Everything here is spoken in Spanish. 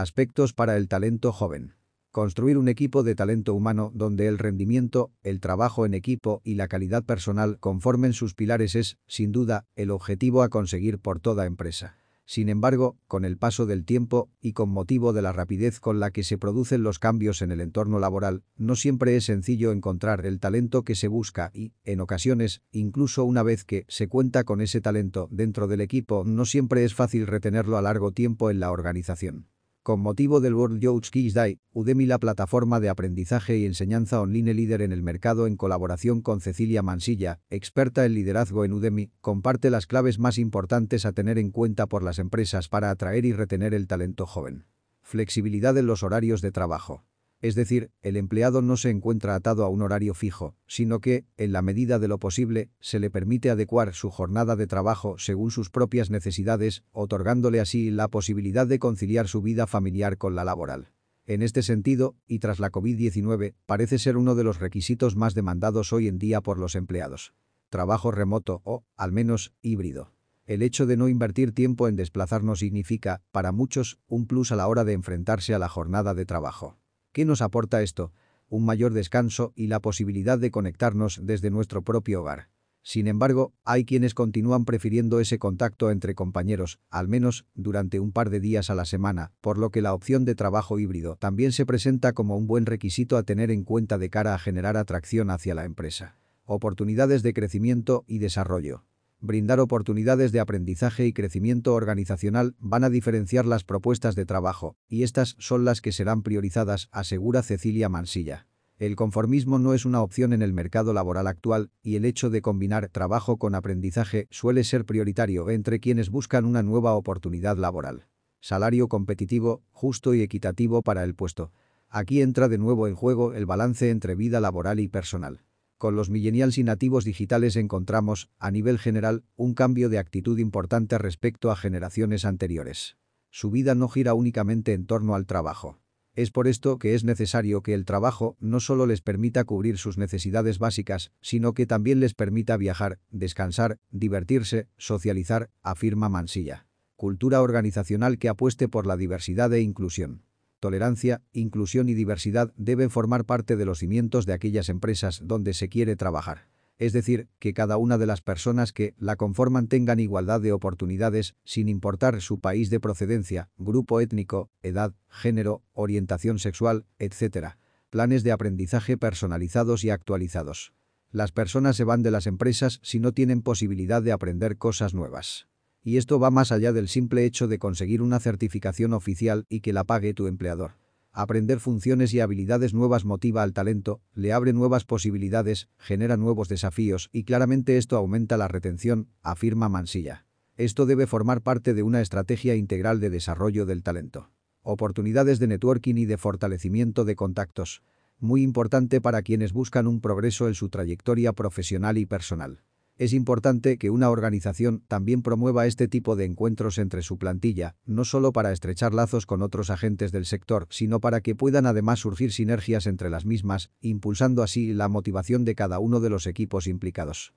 Aspectos para el talento joven. Construir un equipo de talento humano donde el rendimiento, el trabajo en equipo y la calidad personal conformen sus pilares es, sin duda, el objetivo a conseguir por toda empresa. Sin embargo, con el paso del tiempo y con motivo de la rapidez con la que se producen los cambios en el entorno laboral, no siempre es sencillo encontrar el talento que se busca y, en ocasiones, incluso una vez que se cuenta con ese talento dentro del equipo, no siempre es fácil retenerlo a largo tiempo en la organización. Con motivo del World Youth Kids Day, Udemy la plataforma de aprendizaje y enseñanza online líder en el mercado en colaboración con Cecilia Mansilla, experta en liderazgo en Udemy, comparte las claves más importantes a tener en cuenta por las empresas para atraer y retener el talento joven. Flexibilidad en los horarios de trabajo. Es decir, el empleado no se encuentra atado a un horario fijo, sino que, en la medida de lo posible, se le permite adecuar su jornada de trabajo según sus propias necesidades, otorgándole así la posibilidad de conciliar su vida familiar con la laboral. En este sentido, y tras la COVID-19, parece ser uno de los requisitos más demandados hoy en día por los empleados. Trabajo remoto o, al menos, híbrido. El hecho de no invertir tiempo en desplazarnos significa, para muchos, un plus a la hora de enfrentarse a la jornada de trabajo. ¿Qué nos aporta esto? Un mayor descanso y la posibilidad de conectarnos desde nuestro propio hogar. Sin embargo, hay quienes continúan prefiriendo ese contacto entre compañeros, al menos durante un par de días a la semana, por lo que la opción de trabajo híbrido también se presenta como un buen requisito a tener en cuenta de cara a generar atracción hacia la empresa. Oportunidades de crecimiento y desarrollo brindar oportunidades de aprendizaje y crecimiento organizacional van a diferenciar las propuestas de trabajo, y estas son las que serán priorizadas, asegura Cecilia Mansilla. El conformismo no es una opción en el mercado laboral actual y el hecho de combinar trabajo con aprendizaje suele ser prioritario entre quienes buscan una nueva oportunidad laboral. Salario competitivo, justo y equitativo para el puesto. Aquí entra de nuevo en juego el balance entre vida laboral y personal. Con los millennials y nativos digitales encontramos, a nivel general, un cambio de actitud importante respecto a generaciones anteriores. Su vida no gira únicamente en torno al trabajo. Es por esto que es necesario que el trabajo no solo les permita cubrir sus necesidades básicas, sino que también les permita viajar, descansar, divertirse, socializar, afirma Mansilla. Cultura organizacional que apueste por la diversidad e inclusión tolerancia, inclusión y diversidad deben formar parte de los cimientos de aquellas empresas donde se quiere trabajar. Es decir, que cada una de las personas que la conforman tengan igualdad de oportunidades, sin importar su país de procedencia, grupo étnico, edad, género, orientación sexual, etc. Planes de aprendizaje personalizados y actualizados. Las personas se van de las empresas si no tienen posibilidad de aprender cosas nuevas. Y esto va más allá del simple hecho de conseguir una certificación oficial y que la pague tu empleador. Aprender funciones y habilidades nuevas motiva al talento, le abre nuevas posibilidades, genera nuevos desafíos y claramente esto aumenta la retención, afirma Mansilla. Esto debe formar parte de una estrategia integral de desarrollo del talento. Oportunidades de networking y de fortalecimiento de contactos. Muy importante para quienes buscan un progreso en su trayectoria profesional y personal. Es importante que una organización también promueva este tipo de encuentros entre su plantilla, no solo para estrechar lazos con otros agentes del sector, sino para que puedan además surgir sinergias entre las mismas, impulsando así la motivación de cada uno de los equipos implicados.